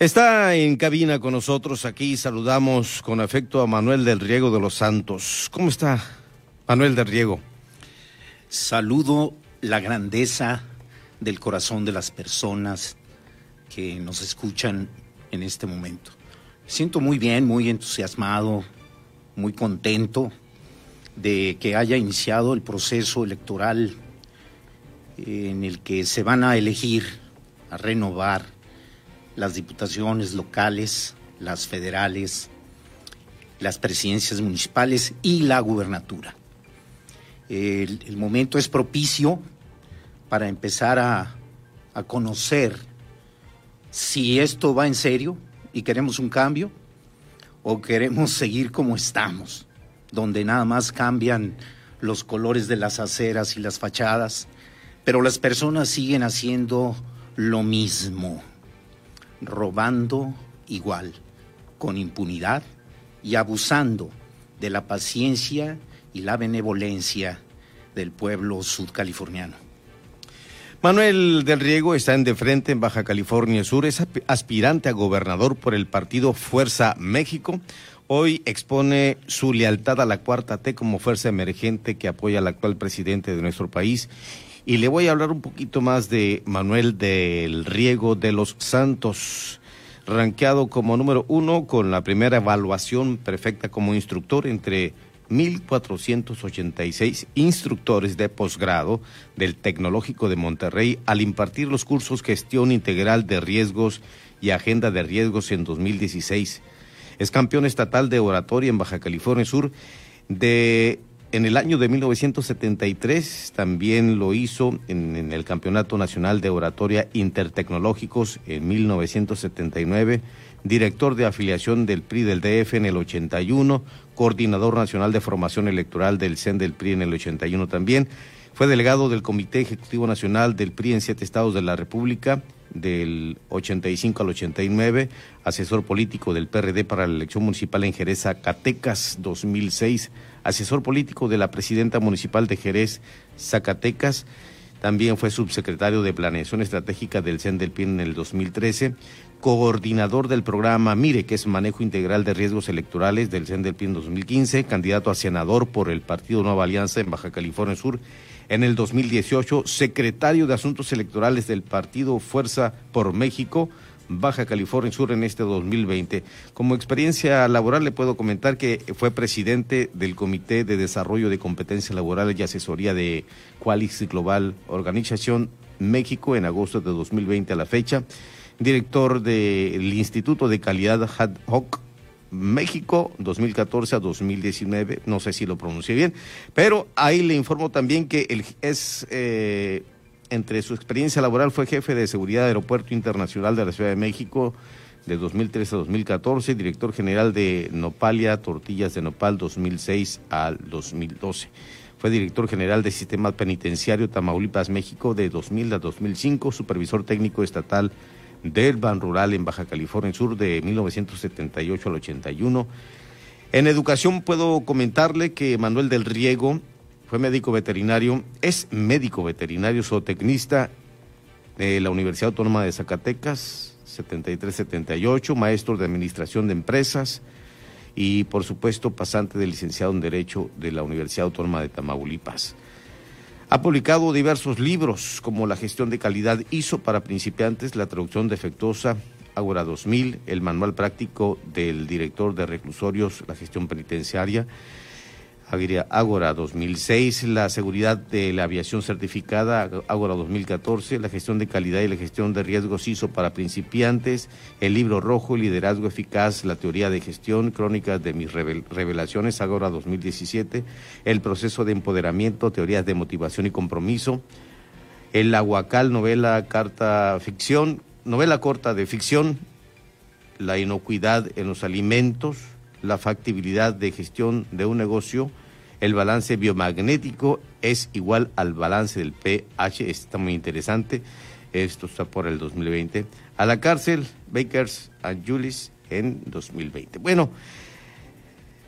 Está en cabina con nosotros aquí. Saludamos con afecto a Manuel del Riego de los Santos. ¿Cómo está, Manuel del Riego? Saludo la grandeza del corazón de las personas que nos escuchan en este momento. Me siento muy bien, muy entusiasmado, muy contento de que haya iniciado el proceso electoral en el que se van a elegir, a renovar las diputaciones locales, las federales, las presidencias municipales y la gubernatura. El, momento es propicio para empezar a, a conocer si esto va en serio y queremos un cambio o queremos seguir como estamos, donde nada más cambian los colores de las aceras y las fachadas, pero las personas siguen haciendo lo mismo robando igual, con impunidad y abusando de la paciencia y la benevolencia del pueblo sudcaliforniano. Manuel del Riego está en de frente en Baja California Sur, es aspirante a gobernador por el partido Fuerza México. Hoy expone su lealtad a la cuarta T como fuerza emergente que apoya al actual presidente de nuestro país y le voy a hablar un poquito más de Manuel del Riego de los Santos, rankeado como número uno con la primera evaluación perfecta como instructor entre 1.486 instructores de posgrado del Tecnológico de Monterrey al impartir los cursos Gestión Integral de Riesgos y Agenda de Riesgos en 2016. Es campeón estatal de oratoria en Baja California Sur de en el año de 1973 también lo hizo en, el Campeonato Nacional de Oratoria Intertecnológicos en 1979, director de afiliación del PRI del DF en el 81, coordinador nacional de formación electoral del CEN del PRI en el 81 también, fue delegado del Comité Ejecutivo Nacional del PRI en siete estados de la República del 85 al 89, asesor político del PRD para la elección municipal en Jerez, Zacatecas 2006 asesor político de la presidenta municipal de Jerez, Zacatecas. También fue subsecretario de Planeación Estratégica del CEN del PIN en el 2013, coordinador del programa MIRE, que es Manejo Integral de Riesgos Electorales del CEN del PIN 2015, candidato a senador por el Partido Nueva Alianza en Baja California Sur en el 2018, secretario de Asuntos Electorales del Partido Fuerza por México, Baja California Sur en este 2020. Como experiencia laboral le puedo comentar que fue presidente del Comité de Desarrollo de Competencias Laborales y Asesoría de Qualix Global Organización México en agosto de 2020 a la fecha, director del Instituto de Calidad Ad Hoc México 2014 a 2019, no sé si lo pronuncié bien, pero ahí le informo también que el, es eh, entre su experiencia laboral fue jefe de seguridad de Aeropuerto Internacional de la Ciudad de México de 2013 a 2014, director general de Nopalia Tortillas de Nopal 2006 al 2012. Fue director general del Sistema Penitenciario Tamaulipas, México de 2000 a 2005, supervisor técnico estatal del Ban Rural en Baja California Sur de 1978 al 81. En educación puedo comentarle que Manuel del Riego fue médico veterinario, es médico veterinario zootecnista de la Universidad Autónoma de Zacatecas, 73-78, maestro de administración de empresas y por supuesto pasante de licenciado en Derecho de la Universidad Autónoma de Tamaulipas. Ha publicado diversos libros como La gestión de calidad ISO para principiantes, La traducción defectuosa, Ágora 2000, el manual práctico del director de reclusorios, la gestión penitenciaria, Ágora 2006, la seguridad de la aviación certificada, Ágora 2014, la gestión de calidad y la gestión de riesgos ISO para principiantes, el libro rojo, liderazgo eficaz, la teoría de gestión, crónicas de mis revelaciones, Ágora 2017, el proceso de empoderamiento, teorías de motivación y compromiso, el Aguacal, novela, carta, ficción, novela corta de ficción, la inocuidad en los alimentos, la factibilidad de gestión de un negocio, el balance biomagnético es igual al balance del pH, está muy interesante, esto está por el 2020, a la cárcel, Bakers and Julis en 2020. Bueno,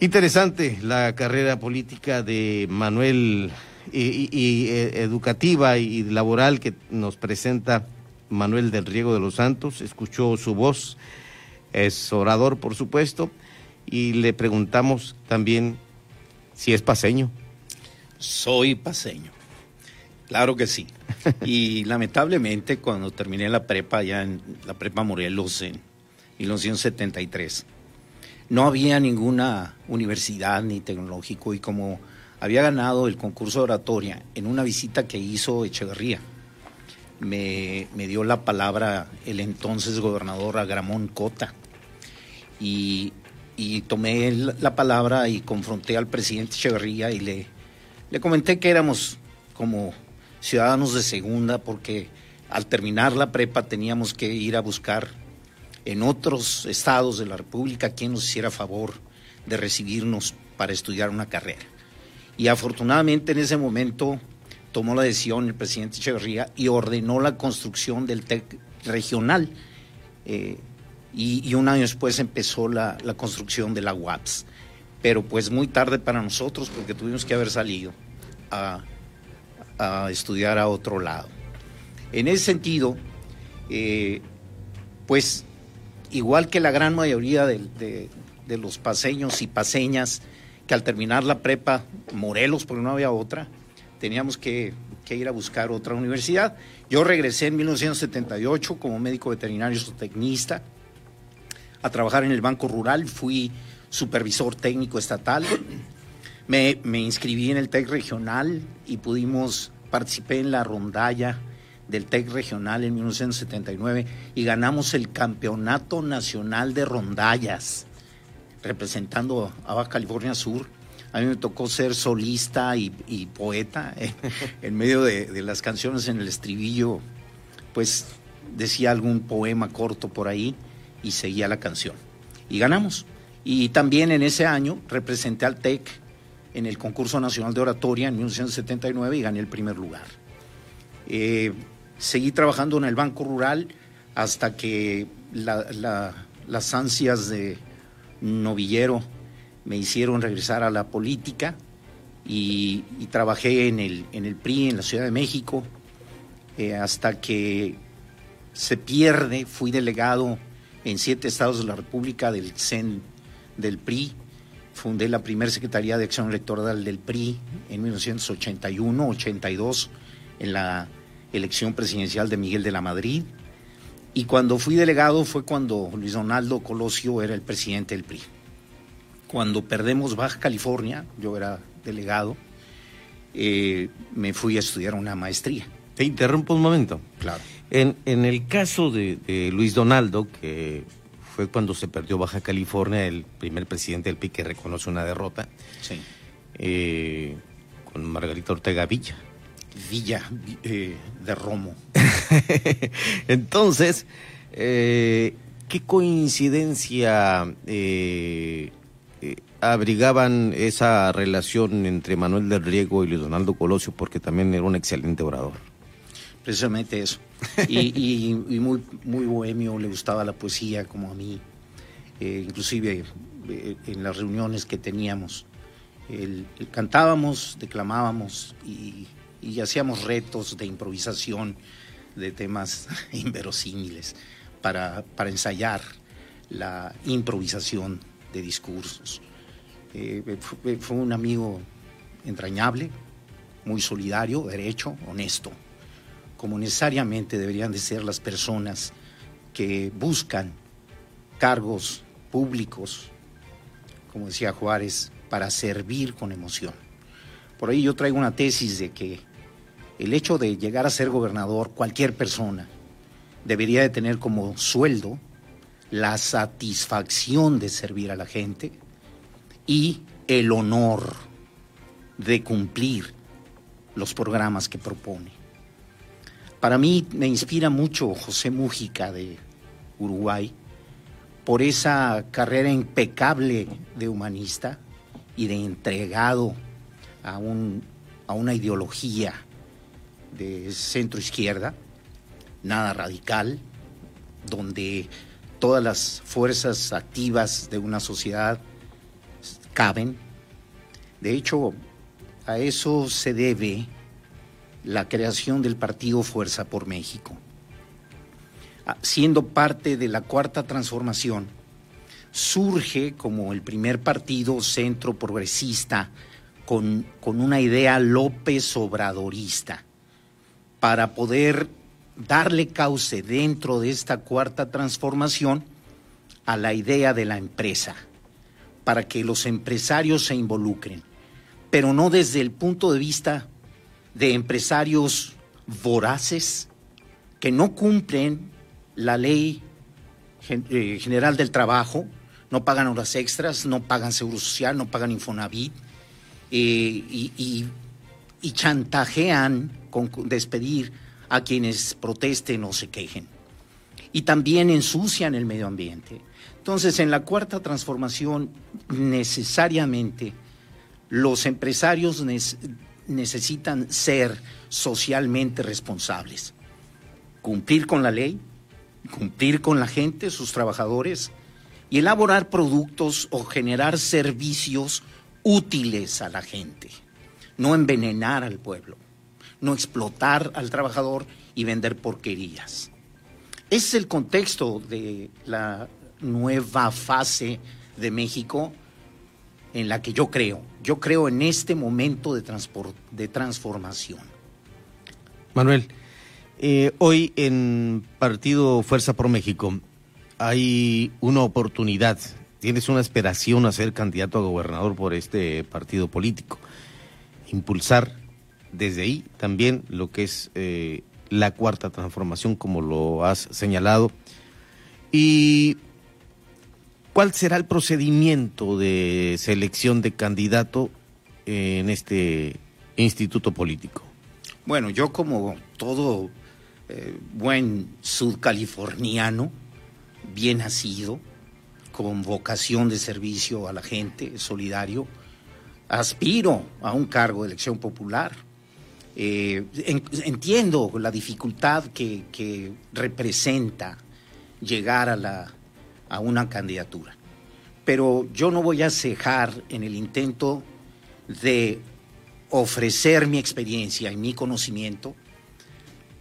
interesante la carrera política de Manuel y, eh, educativa y laboral que nos presenta Manuel del Riego de los Santos, escuchó su voz, es orador por supuesto, y le preguntamos también si es paseño. Soy paseño, claro que sí. Y lamentablemente cuando terminé la prepa, ya en la prepa Morelos en 1973, no había ninguna universidad ni tecnológico y como había ganado el concurso de oratoria en una visita que hizo Echeverría, me, dio la palabra el entonces gobernador Agramón Cota y, tomé la palabra y confronté al presidente Echeverría y le, le comenté que éramos como ciudadanos de segunda porque al terminar la prepa teníamos que ir a buscar en otros estados de la República quien nos hiciera favor de recibirnos para estudiar una carrera. Y afortunadamente en ese momento tomó la decisión el presidente Echeverría y ordenó la construcción del TEC regional. Eh, y, un año después empezó la, construcción de la UAPS. Pero pues muy tarde para nosotros porque tuvimos que haber salido a, estudiar a otro lado. En ese sentido, eh, pues igual que la gran mayoría de, los paseños y paseñas, que al terminar la prepa, Morelos, porque no había otra, teníamos que, ir a buscar otra universidad. Yo regresé en 1978 como médico veterinario zootecnista a trabajar en el Banco Rural, fui supervisor técnico estatal, me, me inscribí en el TEC regional y pudimos, participé en la rondalla del TEC regional en 1979 y ganamos el Campeonato Nacional de Rondallas, representando a Baja California Sur. A mí me tocó ser solista y, poeta en medio de, las canciones en el estribillo, pues decía algún poema corto por ahí y seguía la canción. Y ganamos. Y también en ese año representé al TEC en el concurso nacional de oratoria en 1979 y gané el primer lugar. Eh, seguí trabajando en el Banco Rural hasta que las ansias de novillero me hicieron regresar a la política y, trabajé en el, en el PRI en la Ciudad de México eh, hasta que se pierde, fui delegado en siete estados de la República del CEN del PRI, fundé la primera Secretaría de Acción Electoral del PRI en 1981-82 en la elección presidencial de Miguel de la Madrid. Y cuando fui delegado fue cuando Luis Donaldo Colosio era el presidente del PRI. Cuando perdemos Baja California, yo era delegado, eh, me fui a estudiar una maestría. Te interrumpo un momento. Claro. En, en el caso de, Luis Donaldo, que fue cuando se perdió Baja California, el primer presidente del PRI que reconoce una derrota, sí. Eh, con Margarita Ortega Villa. Villa eh, de Romo. Entonces, eh, ¿qué coincidencia eh, abrigaban esa relación entre Manuel del Riego y Luis Donaldo Colosio? Porque también era un excelente orador. Precisamente eso. Y, muy, muy bohemio, le gustaba la poesía como a mí. inclusive en las reuniones que teníamos. cantábamos, declamábamos y y hacíamos retos de improvisación de temas inverosímiles para, para ensayar la improvisación de discursos. Eh, fue, un amigo entrañable, muy solidario, derecho, honesto, como necesariamente deberían de ser las personas que buscan cargos públicos, como decía Juárez, para servir con emoción. Por ahí yo traigo una tesis de que el hecho de llegar a ser gobernador, cualquier persona, debería de tener como sueldo la satisfacción de servir a la gente y el honor de cumplir los programas que propone. Para mí me inspira mucho José Mújica de Uruguay por esa carrera impecable de humanista y de entregado a, un, a una ideología de centro izquierda, nada radical, donde todas las fuerzas activas de una sociedad caben. De hecho, a eso se debe la creación del partido Fuerza por México, siendo parte de la cuarta transformación, surge como el primer partido centro progresista con, con una idea López Obradorista para poder darle cauce dentro de esta cuarta transformación a la idea de la empresa, para que los empresarios se involucren, pero no desde el punto de vista de empresarios voraces que no cumplen la ley eh, general del trabajo, no pagan horas extras, no pagan seguro social, no pagan Infonavit eh, y, y, chantajean con despedir a quienes protesten o se quejen. Y también ensucian el medio ambiente. Entonces, en la cuarta transformación, necesariamente los empresarios necesitan ser socialmente responsables, cumplir con la ley, cumplir con la gente, sus trabajadores, y elaborar productos o generar servicios útiles a la gente, no envenenar al pueblo, no explotar al trabajador y vender porquerías. Es el contexto de la nueva fase de México en la que yo creo. Yo creo en este momento de, de transformación. Manuel, eh, hoy en Partido Fuerza por México hay una oportunidad, tienes una aspiración a ser candidato a gobernador por este partido político. Impulsar desde ahí también lo que es eh, la cuarta transformación, como lo has señalado. ¿Y cuál será el procedimiento de selección de candidato en este instituto político? Bueno, yo como todo eh, buen sudcaliforniano, bien nacido, con vocación de servicio a la gente, solidario, aspiro a un cargo de elección popular. Eh, entiendo la dificultad que, representa llegar a, la, a una candidatura, pero yo no voy a cejar en el intento de ofrecer mi experiencia y mi conocimiento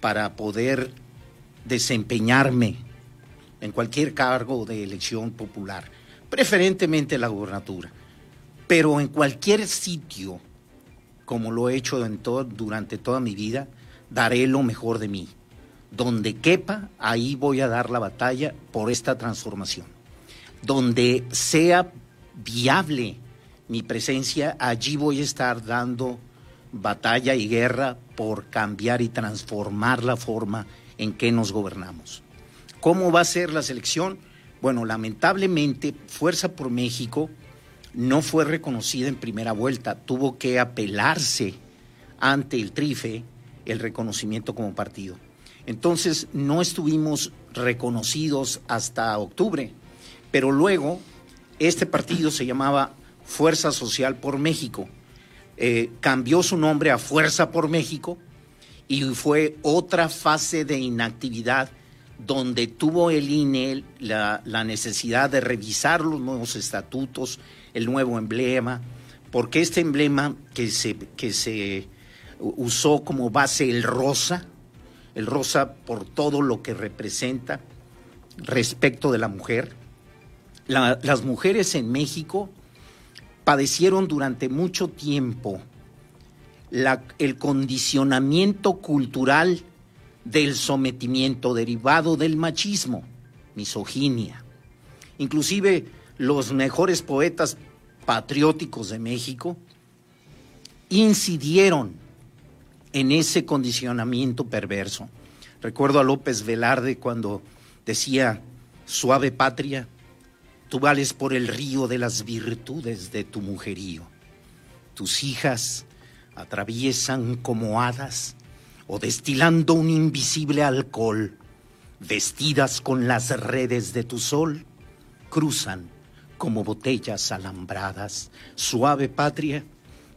para poder desempeñarme en cualquier cargo de elección popular, preferentemente la gubernatura, pero en cualquier sitio, como lo he hecho en todo, durante toda mi vida, daré lo mejor de mí. Donde quepa, ahí voy a dar la batalla por esta transformación. Donde sea viable mi presencia, allí voy a estar dando batalla y guerra por cambiar y transformar la forma en que nos gobernamos. ¿Cómo va a ser la selección? Bueno, lamentablemente Fuerza por México no fue reconocida en primera vuelta, tuvo que apelarse ante el TRIFE el reconocimiento como partido. Entonces no estuvimos reconocidos hasta octubre, pero luego este partido se llamaba Fuerza Social por México. Eh, cambió su nombre a Fuerza por México y fue otra fase de inactividad donde tuvo el INE la, necesidad de revisar los nuevos estatutos, el nuevo emblema, porque este emblema que se, que se usó como base el rosa, el rosa por todo lo que representa respecto de la mujer, las mujeres en México padecieron durante mucho tiempo el condicionamiento cultural del sometimiento derivado del machismo, misoginia. Inclusive los mejores poetas patrióticos de México incidieron en ese condicionamiento perverso. Recuerdo a López Velarde cuando decía, suave patria, Tú vales por el río de las virtudes de tu mujerío. Tus hijas atraviesan como hadas o destilando un invisible alcohol, vestidas con las redes de tu sol, cruzan como botellas alambradas. Suave patria,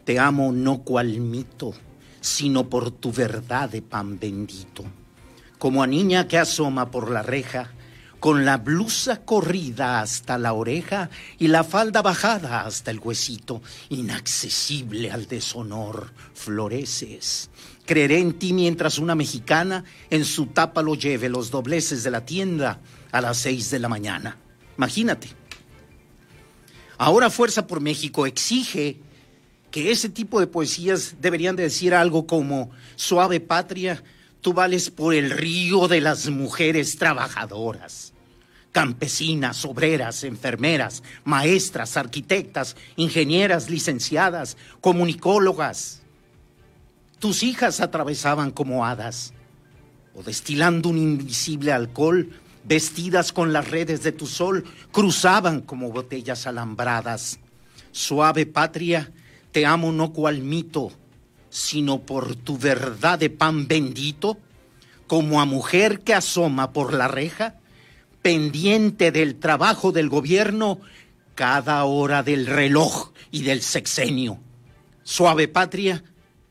te amo no cual mito, sino por tu verdad de pan bendito. Como a niña que asoma por la reja, con la blusa corrida hasta la oreja y la falda bajada hasta el huesito, inaccesible al deshonor, floreces, Creeré en ti mientras una mexicana en su tapa lo lleve los dobleces de la tienda a las seis de la mañana. Imagínate. Ahora Fuerza por México exige que ese tipo de poesías deberían de decir algo como, suave patria, tú vales por el río de las mujeres trabajadoras, campesinas, obreras, enfermeras, maestras, arquitectas, ingenieras, licenciadas, comunicólogas, tus hijas atravesaban como hadas, o destilando un invisible alcohol, vestidas con las redes de tu sol, cruzaban como botellas alambradas. Suave patria, te amo no cual mito, sino por tu verdad de pan bendito, como a mujer que asoma por la reja, pendiente del trabajo del gobierno, cada hora del reloj y del sexenio. Suave patria,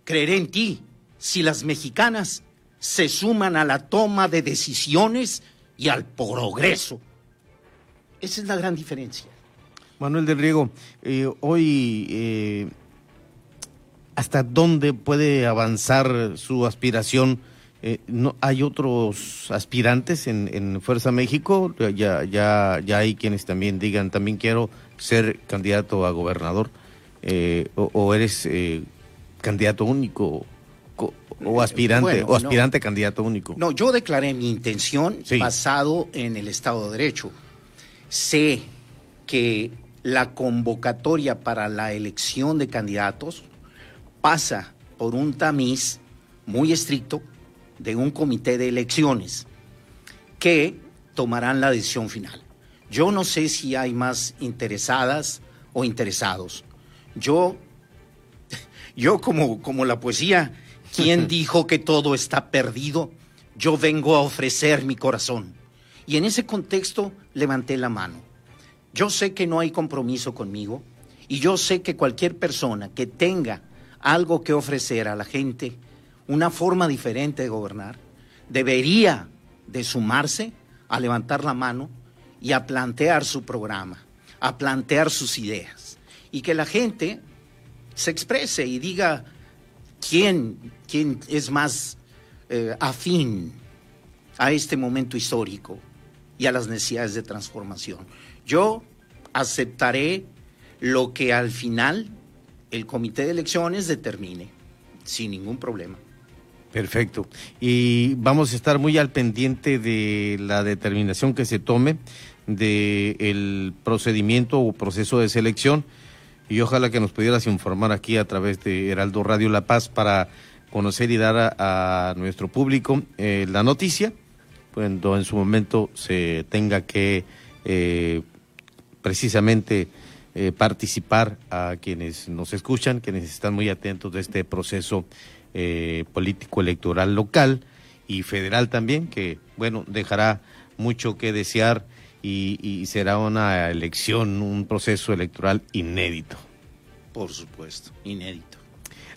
Creeré en ti si las mexicanas se suman a la toma de decisiones y al progreso. Esa es la gran diferencia. Manuel del Riego, eh, hoy, eh, ¿hasta dónde puede avanzar su aspiración? Eh, no, ¿Hay otros aspirantes en, Fuerza México? Ya, ya, ya hay quienes también digan, también quiero ser candidato a gobernador. O, o, eres candidato único o aspirante o aspirante candidato único. No, yo declaré mi intención basado en el Estado de Derecho. Sé que la convocatoria para la elección de candidatos pasa por un tamiz muy estricto de un comité de elecciones que tomarán la decisión final. Yo no sé si hay más interesadas o interesados. Yo yo como, como la poesía, ¿quién dijo que todo está perdido? Yo vengo a ofrecer mi corazón. Y en ese contexto levanté la mano. Yo sé que no hay compromiso conmigo y yo sé que cualquier persona que tenga algo que ofrecer a la gente, una forma diferente de gobernar, debería de sumarse a levantar la mano y a plantear su programa, a plantear sus ideas. Y que la gente se exprese y diga quién, quién es más eh, afín a este momento histórico y a las necesidades de transformación. Yo aceptaré lo que al final el comité de elecciones determine, sin ningún problema. Perfecto. Y vamos a estar muy al pendiente de la determinación que se tome del procedimiento o proceso de selección y ojalá que nos pudieras informar aquí a través de Heraldo Radio La Paz para conocer y dar a, nuestro público eh, la noticia cuando en su momento se tenga que eh, precisamente eh, participar a quienes nos escuchan, quienes están muy atentos de este proceso político electoral local y federal también, que bueno, dejará mucho que desear y, será una elección, un proceso electoral inédito. Por supuesto, inédito.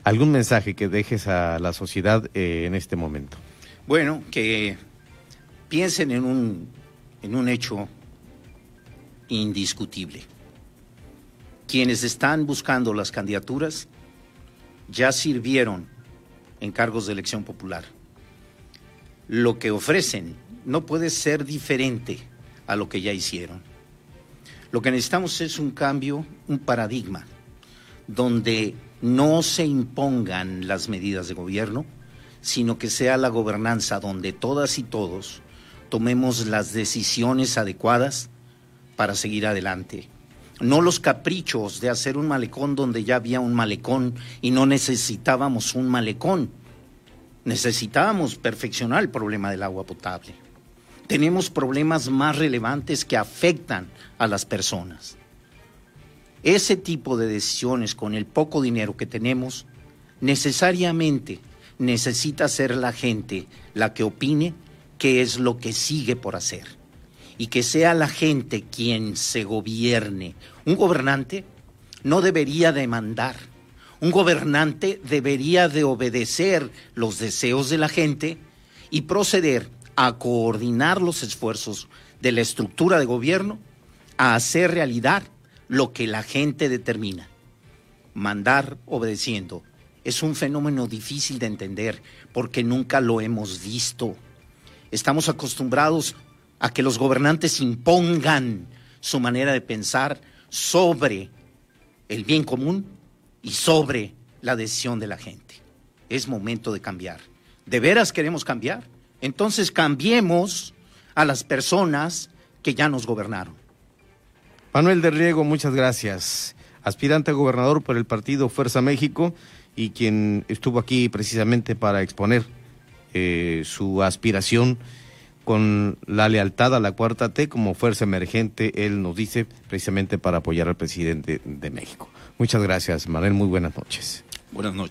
¿Algún mensaje que dejes a la sociedad eh, en este momento? Bueno, que piensen en un, en un hecho indiscutible. Quienes están buscando las candidaturas ya sirvieron en cargos de elección popular. Lo que ofrecen no puede ser diferente a lo que ya hicieron. Lo que necesitamos es un cambio, un paradigma, donde no se impongan las medidas de gobierno, sino que sea la gobernanza donde todas y todos tomemos las decisiones adecuadas para seguir adelante. No los caprichos de hacer un malecón donde ya había un malecón y no necesitábamos un malecón. Necesitábamos perfeccionar el problema del agua potable tenemos problemas más relevantes que afectan a las personas. Ese tipo de decisiones con el poco dinero que tenemos, necesariamente necesita ser la gente la que opine qué es lo que sigue por hacer y que sea la gente quien se gobierne. Un gobernante no debería demandar, un gobernante debería de obedecer los deseos de la gente y proceder a coordinar los esfuerzos de la estructura de gobierno a hacer realidad lo que la gente determina. Mandar obedeciendo es un fenómeno difícil de entender porque nunca lo hemos visto. Estamos acostumbrados a que los gobernantes impongan su manera de pensar sobre el bien común y sobre la decisión de la gente. Es momento de cambiar. ¿De veras queremos cambiar? Entonces cambiemos a las personas que ya nos gobernaron. Manuel de Riego, muchas gracias. Aspirante a gobernador por el partido Fuerza México y quien estuvo aquí precisamente para exponer eh, su aspiración con la lealtad a la cuarta T como fuerza emergente, él nos dice, precisamente para apoyar al presidente de México. Muchas gracias, Manuel. Muy buenas noches. Buenas noches.